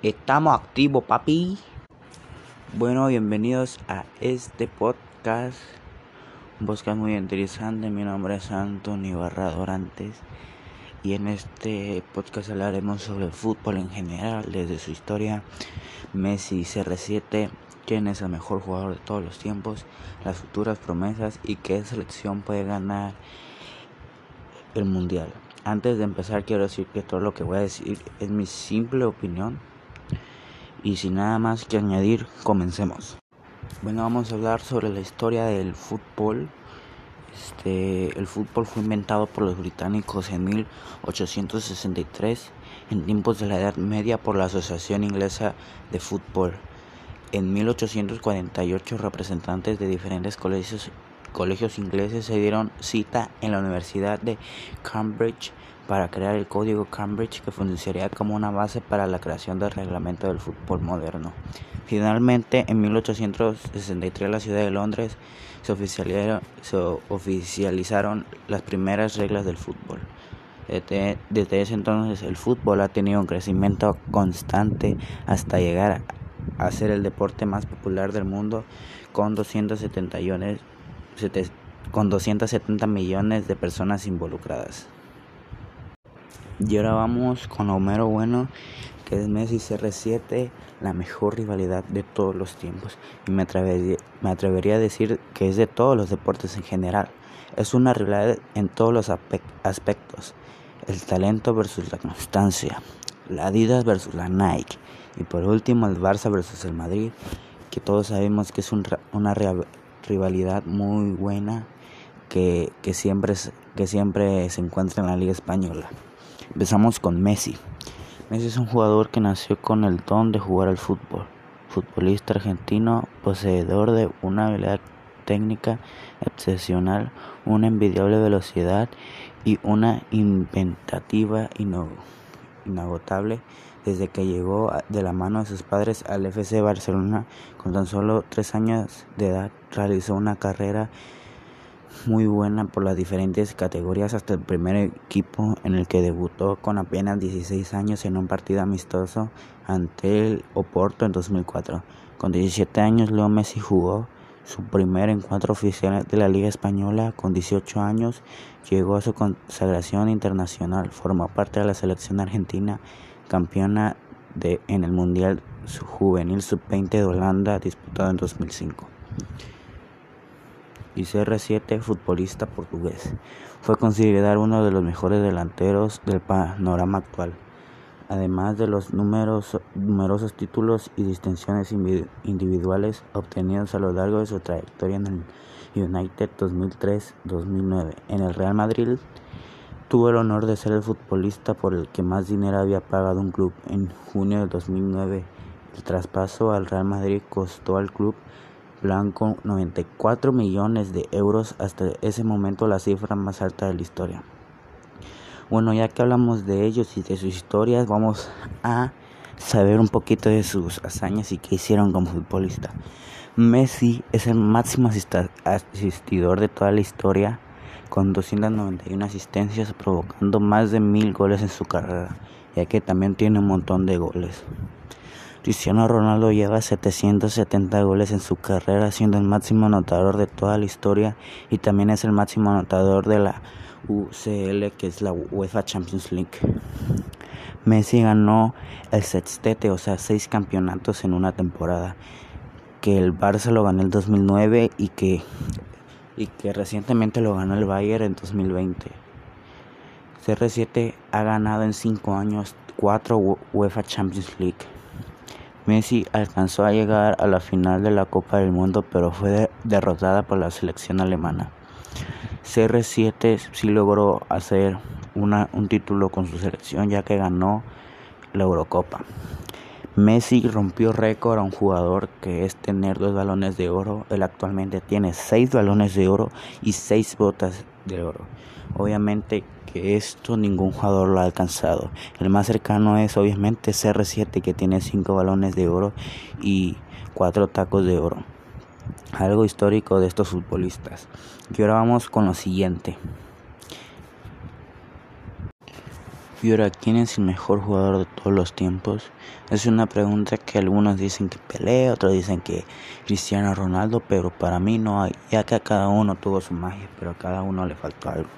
Estamos activos, papi. Bueno, bienvenidos a este podcast. Un podcast muy interesante. Mi nombre es Antonio Ibarra Dorantes. Y en este podcast hablaremos sobre el fútbol en general, desde su historia. Messi CR7, quién es el mejor jugador de todos los tiempos, las futuras promesas y qué selección puede ganar el mundial. Antes de empezar quiero decir que todo lo que voy a decir es mi simple opinión y sin nada más que añadir, comencemos. Bueno, vamos a hablar sobre la historia del fútbol. Este, el fútbol fue inventado por los británicos en 1863, en tiempos de la Edad Media por la Asociación Inglesa de Fútbol. En 1848 representantes de diferentes colegios colegios ingleses se dieron cita en la Universidad de Cambridge para crear el Código Cambridge que funcionaría como una base para la creación del reglamento del fútbol moderno. Finalmente, en 1863 en la ciudad de Londres se oficializaron, se oficializaron las primeras reglas del fútbol. Desde, desde, ese entonces el fútbol ha tenido un crecimiento constante hasta llegar a ser el deporte más popular del mundo con 270 millones con 270 millones de personas involucradas. Y ahora vamos con Homero Bueno, que es Messi CR7, la mejor rivalidad de todos los tiempos. Y me atrevería, me atrevería a decir que es de todos los deportes en general. Es una rivalidad en todos los aspectos. El talento versus la constancia. La Adidas versus la Nike. Y por último el Barça versus el Madrid, que todos sabemos que es un, una rivalidad muy buena que, que, siempre, que siempre se encuentra en la Liga Española. Empezamos con Messi. Messi es un jugador que nació con el don de jugar al fútbol. Futbolista argentino, poseedor de una habilidad técnica excepcional, una envidiable velocidad y una inventativa inagotable desde que llegó de la mano de sus padres al FC Barcelona con tan solo tres años de edad realizó una carrera muy buena por las diferentes categorías hasta el primer equipo en el que debutó con apenas 16 años en un partido amistoso ante el Oporto en 2004. Con 17 años Leo Messi jugó su primer encuentro oficial de la Liga Española con 18 años, llegó a su consagración internacional, formó parte de la selección argentina campeona de, en el Mundial Juvenil Sub-20 de Holanda disputado en 2005. Y CR7, futbolista portugués, fue considerado uno de los mejores delanteros del panorama actual, además de los numerosos, numerosos títulos y distinciones individuales obtenidos a lo largo de su trayectoria en el United 2003-2009, en el Real Madrid Tuvo el honor de ser el futbolista por el que más dinero había pagado un club. En junio de 2009, el traspaso al Real Madrid costó al club blanco 94 millones de euros, hasta ese momento la cifra más alta de la historia. Bueno, ya que hablamos de ellos y de sus historias, vamos a saber un poquito de sus hazañas y qué hicieron como futbolista. Messi es el máximo asistidor de toda la historia con 291 asistencias, provocando más de mil goles en su carrera, ya que también tiene un montón de goles. Cristiano Ronaldo lleva 770 goles en su carrera, siendo el máximo anotador de toda la historia y también es el máximo anotador de la UCL, que es la UEFA Champions League. Messi ganó el sextete, o sea, seis campeonatos en una temporada, que el Barça lo ganó en el 2009 y que y que recientemente lo ganó el Bayern en 2020. CR7 ha ganado en 5 años 4 UEFA Champions League. Messi alcanzó a llegar a la final de la Copa del Mundo pero fue derrotada por la selección alemana. CR7 sí logró hacer una, un título con su selección ya que ganó la Eurocopa. Messi rompió récord a un jugador que es tener dos balones de oro. Él actualmente tiene seis balones de oro y seis botas de oro. Obviamente que esto ningún jugador lo ha alcanzado. El más cercano es obviamente CR7 que tiene cinco balones de oro y cuatro tacos de oro. Algo histórico de estos futbolistas. Y ahora vamos con lo siguiente. Y ahora, ¿quién es el mejor jugador de todos los tiempos? Es una pregunta que algunos dicen que Pelé, otros dicen que Cristiano Ronaldo, pero para mí no hay, ya que a cada uno tuvo su magia, pero a cada uno le faltó algo.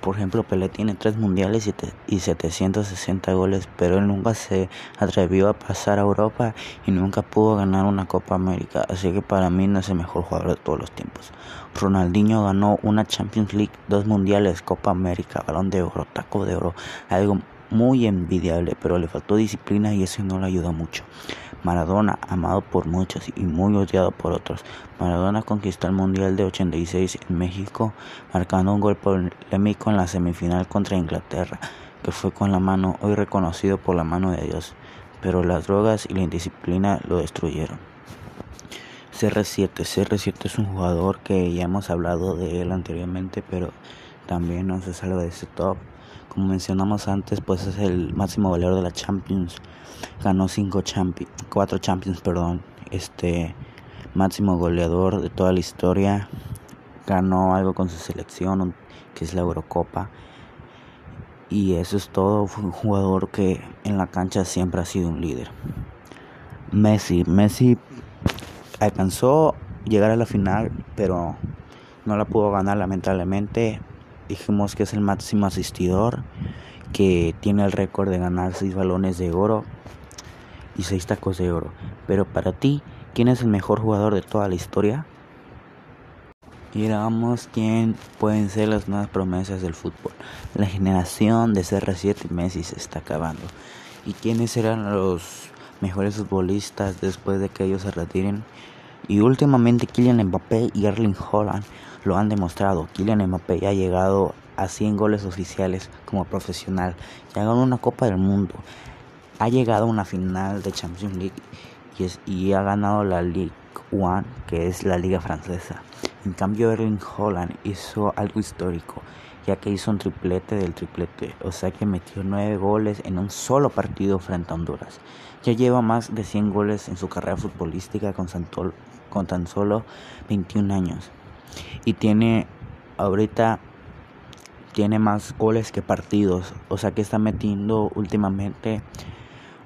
Por ejemplo, Pelé tiene tres mundiales y 760 goles, pero él nunca se atrevió a pasar a Europa y nunca pudo ganar una Copa América, así que para mí no es el mejor jugador de todos los tiempos. Ronaldinho ganó una Champions League, dos mundiales, Copa América, Balón de Oro, Taco de Oro, algo muy envidiable, pero le faltó disciplina y eso no le ayudó mucho. Maradona, amado por muchos y muy odiado por otros. Maradona conquistó el Mundial de 86 en México, marcando un gol polémico en la semifinal contra Inglaterra, que fue con la mano, hoy reconocido por la mano de Dios, pero las drogas y la indisciplina lo destruyeron. CR7, CR7 es un jugador que ya hemos hablado de él anteriormente, pero también no se salva de ese top como mencionamos antes, pues es el máximo goleador de la Champions. Ganó cinco champions, cuatro Champions, perdón. Este máximo goleador de toda la historia. Ganó algo con su selección, que es la Eurocopa. Y eso es todo. Fue un jugador que en la cancha siempre ha sido un líder. Messi, Messi alcanzó llegar a la final, pero no la pudo ganar lamentablemente dijimos que es el máximo asistidor, que tiene el récord de ganar 6 balones de oro y 6 tacos de oro. Pero para ti, ¿quién es el mejor jugador de toda la historia? Y veamos quién pueden ser las nuevas promesas del fútbol. La generación de CR7 y Messi se está acabando. ¿Y quiénes serán los mejores futbolistas después de que ellos se retiren? Y últimamente Kylian Mbappé y Erling Holland lo han demostrado. Kylian Mbappé ya ha llegado a 100 goles oficiales como profesional. Ya ganó una Copa del Mundo. Ha llegado a una final de Champions League y, ha ganado la Ligue 1, que es la liga francesa. En cambio, Erling Holland hizo algo histórico, ya que hizo un triplete del triplete, o sea que metió 9 goles en un solo partido frente a Honduras. Ya lleva más de 100 goles en su carrera futbolística con, con tan solo 21 años y tiene ahorita tiene más goles que partidos, o sea que está metiendo últimamente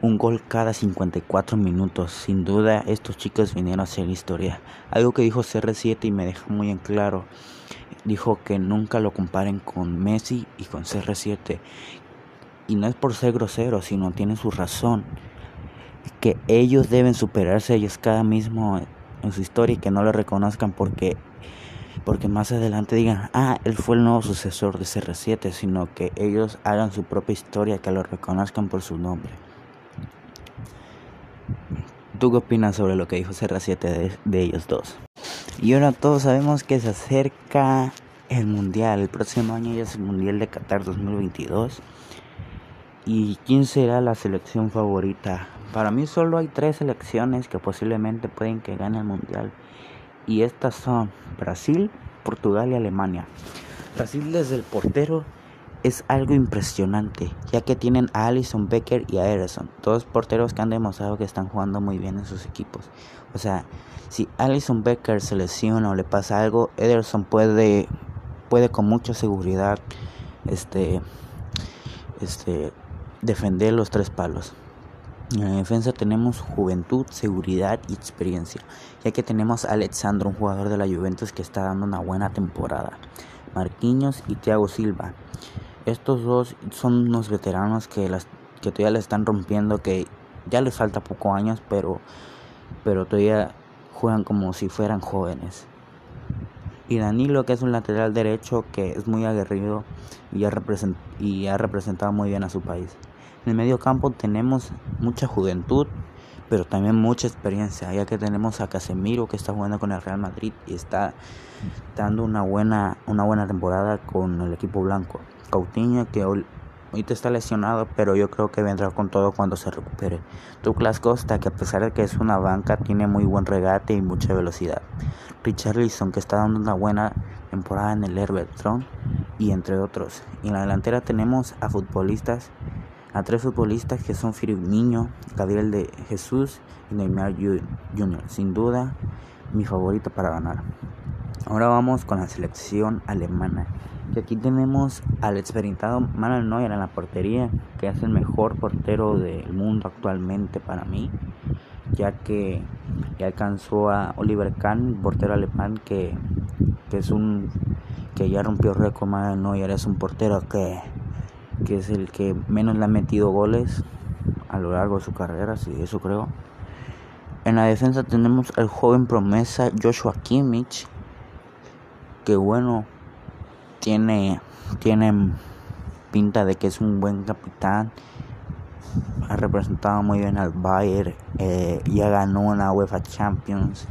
un gol cada 54 minutos. Sin duda estos chicos vinieron a hacer historia. Algo que dijo CR7 y me deja muy en claro. Dijo que nunca lo comparen con Messi y con CR7. Y no es por ser grosero, sino tienen su razón. Que ellos deben superarse ellos cada mismo en su historia y que no lo reconozcan porque porque más adelante digan, ah, él fue el nuevo sucesor de CR7, sino que ellos hagan su propia historia, que lo reconozcan por su nombre. ¿Tú qué opinas sobre lo que dijo CR7 de, de ellos dos? Y ahora todos sabemos que se acerca el Mundial, el próximo año ya es el Mundial de Qatar 2022. ¿Y quién será la selección favorita? Para mí solo hay tres selecciones que posiblemente pueden que gane el Mundial y estas son Brasil, Portugal y Alemania. Brasil desde el portero es algo impresionante, ya que tienen a Alison Becker y a Ederson, dos porteros que han demostrado que están jugando muy bien en sus equipos. O sea, si Alison Becker se lesiona o le pasa algo, Ederson puede puede con mucha seguridad este este defender los tres palos. En la defensa tenemos juventud, seguridad y experiencia, ya que tenemos a Alexandro, un jugador de la Juventus que está dando una buena temporada. Marquinhos y Thiago Silva. Estos dos son unos veteranos que, las, que todavía le están rompiendo, que ya les falta pocos años, pero, pero todavía juegan como si fueran jóvenes. Y Danilo, que es un lateral derecho que es muy aguerrido y y ha representado muy bien a su país. En el medio campo tenemos mucha juventud, pero también mucha experiencia, ya que tenemos a Casemiro que está jugando con el Real Madrid y está dando una buena, una buena temporada con el equipo blanco. Coutinho que ahorita está lesionado, pero yo creo que vendrá con todo cuando se recupere. Douglas Costa que a pesar de que es una banca tiene muy buen regate y mucha velocidad. Richarlison que está dando una buena temporada en el Everton y entre otros. Y en la delantera tenemos a futbolistas a tres futbolistas que son Firmino, Gabriel de Jesús y Neymar Jr. Sin duda, mi favorito para ganar. Ahora vamos con la selección alemana. Y aquí tenemos al experimentado Manuel Neuer en la portería, que es el mejor portero del mundo actualmente para mí, ya que ya alcanzó a Oliver Kahn, portero alemán, que, que es un que ya rompió récord. Manuel Neuer es un portero que, que es el que menos le ha metido goles a lo largo de su carrera, sí, eso creo. En la defensa tenemos al joven promesa Joshua Kimmich, que bueno, tiene, tiene pinta de que es un buen capitán. Ha representado muy bien al Bayern. Eh, ya ganó una UEFA Champions.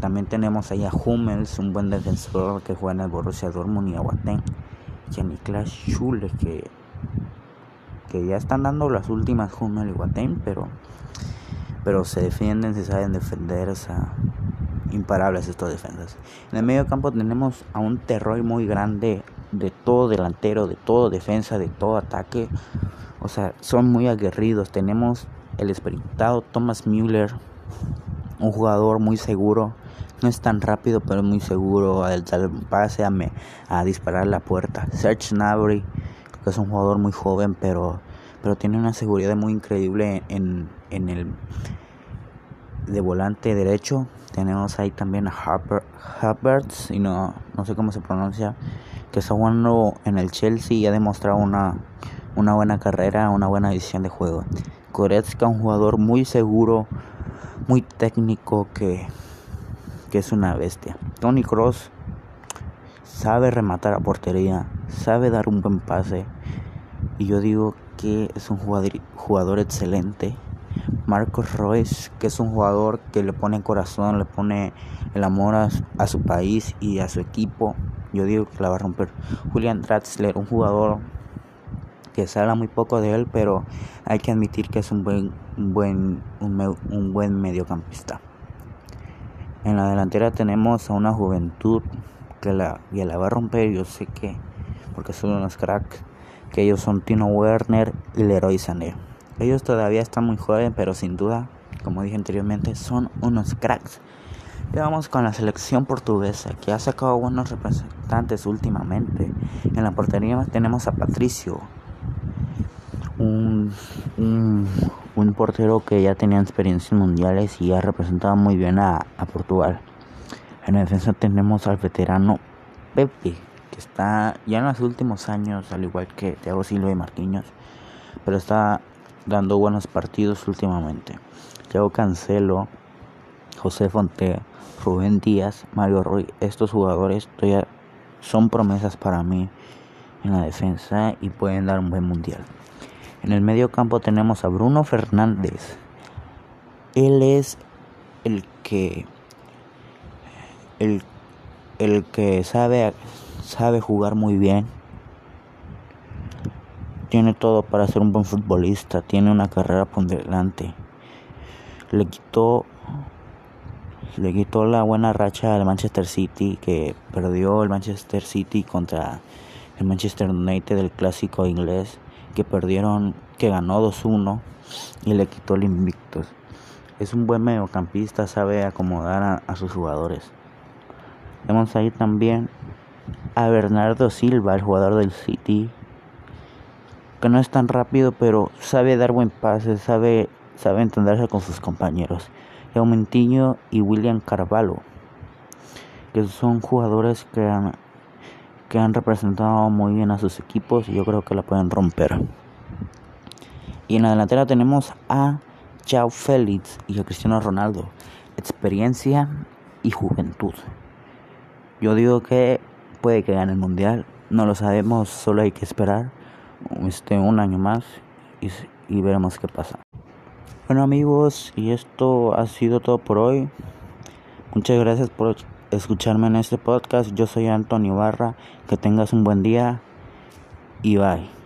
También tenemos ahí a Hummels, un buen defensor que juega en el Borussia Dortmund y a Watten. Y a Niklas Schule, que, que ya están dando las últimas Hummels y Watten, pero, pero se defienden, se saben defender. O sea, imparables estos defensas. En el medio campo tenemos a un terror muy grande de todo delantero, de todo defensa, de todo ataque. O sea, son muy aguerridos. Tenemos el experimentado Thomas Müller, un jugador muy seguro. No es tan rápido, pero es muy seguro al dar pase a, a disparar la puerta. Serge Gnabry, que es un jugador muy joven, pero, pero tiene una seguridad muy increíble en, en el de volante derecho. Tenemos ahí también a Harper, Havertz, y no, no sé cómo se pronuncia, que está jugando en el Chelsea y ha demostrado una, una buena carrera, una buena edición de juego. Goretzka, un jugador muy seguro, muy técnico, que, que es una bestia. Tony Cross sabe rematar a portería, sabe dar un buen pase, y yo digo que es un jugador, jugador excelente Marcos Royce, que es un jugador que le pone corazón, le pone el amor a, su país y a su equipo. Yo digo que la va a romper. Julian Draxler, un jugador que se habla muy poco de él, pero hay que admitir que es un buen, un buen, un, buen mediocampista. En la delantera tenemos a una juventud que la, la va a romper, yo sé que, porque son unos cracks, que ellos son Tino Werner y Leroy Sané. Ellos todavía están muy jóvenes, pero sin duda, como dije anteriormente, son unos cracks. Y vamos con la selección portuguesa, que ha sacado buenos representantes últimamente. En la portería tenemos a Patricio, un, un, portero que ya tenía experiencias mundiales y ha representado muy bien a, Portugal. En la defensa tenemos al veterano Pepe, que está ya en los últimos años, al igual que Thiago Silva y Marquinhos, pero está dando buenos partidos últimamente. Thiago Cancelo, José Fonte, Rubén Díaz, Mario Ruiz, estos jugadores todavía son promesas para mí en la defensa y pueden dar un buen mundial. En el medio campo tenemos a Bruno Fernández. Él es el que el, el que sabe sabe jugar muy bien tiene todo para ser un buen futbolista, tiene una carrera por delante. Le quitó le quitó la buena racha al Manchester City que perdió el Manchester City contra el Manchester United del clásico inglés que perdieron que ganó 2-1 y le quitó el invictus. Es un buen mediocampista, sabe acomodar a, a sus jugadores. Vemos ahí también a Bernardo Silva, el jugador del City, que no es tan rápido, pero sabe dar buen pase, sabe, sabe entenderse con sus compañeros. Aumentinho y William Carvalho, que son jugadores que han, que han representado muy bien a sus equipos y yo creo que la pueden romper. Y en la delantera tenemos a Chao Félix y a Cristiano Ronaldo. Experiencia y juventud. Yo digo que puede que gane el mundial. No lo sabemos, solo hay que esperar este, un año más y, y veremos qué pasa. Bueno amigos, y esto ha sido todo por hoy. Muchas gracias por escucharme en este podcast. Yo soy Antonio Barra. Que tengas un buen día y bye.